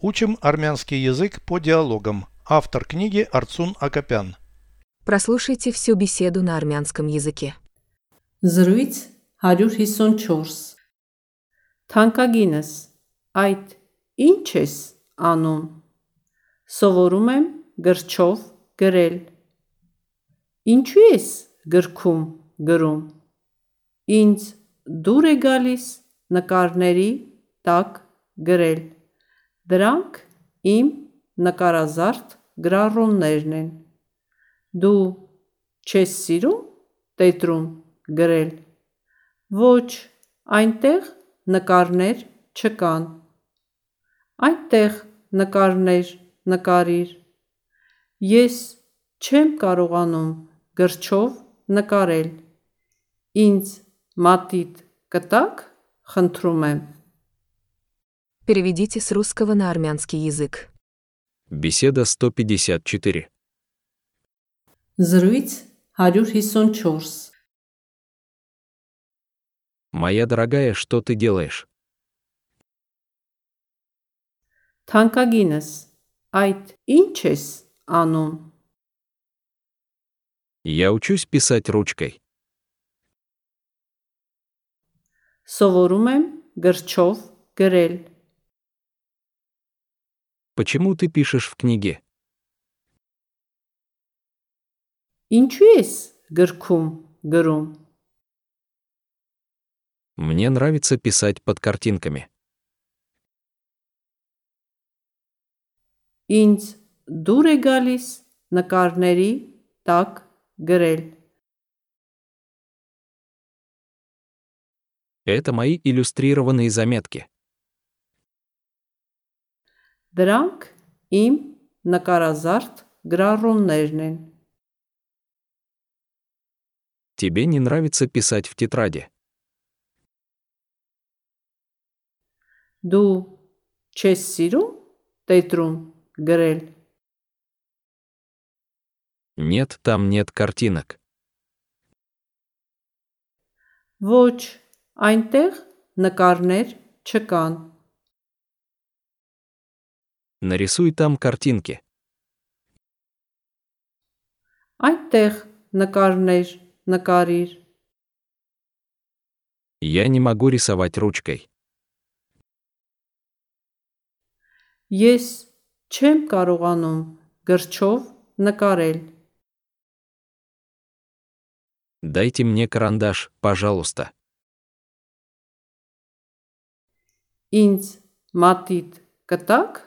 Учим армянский язык по диалогам. Автор книги Арцун Акопян. Прослушайте всю беседу на армянском языке. Զրույց 154 Թանկագինս այդ ինչ ես անում Սովորում եմ գրչով գրել Ինչու ես գրքում գրում Ինձ դուր է գալիս նկարների տակ գրել Դրանք իմ նկարազարդ գրառումներն են Դու չես սիրում տետրում գրել Ոչ, այնտեղ նկարներ չկան Այդտեղ նկարներ նկարիր Ես չեմ կարողանում գրչով նկարել Ինձ մատիտ կտաք, խնդրում եմ Переведите с русского на армянский язык. Беседа 154. Զրույց 154 Моя дорогая, что ты делаешь? Թանկագինս այդ ինչ ես անում Я учусь писать ручкой. Սովորում եմ գրչով գրել Почему ты пишешь в книге? Ինչու ես գրքում գրում Мне нравится писать под картинками. Ինձ դուր է գալիս նկարների տակ գրել Это мои иллюстрированные заметки. Դրանք իմ նկարազարդ գրառումներն են Тебе не нравится писать в тетради. Դու չես սիրում տետրում գրել Нет, там нет картинок. Ոչ, այնտեղ նկարներ չկան Нарисуй там картинки. Այդտեղ նկարներ նկարիր Я не могу рисовать ручкой. Ես չեմ կարողանում գրչով նկարել Дайте мне карандаш, пожалуйста. Ինձ մատիտ կտակ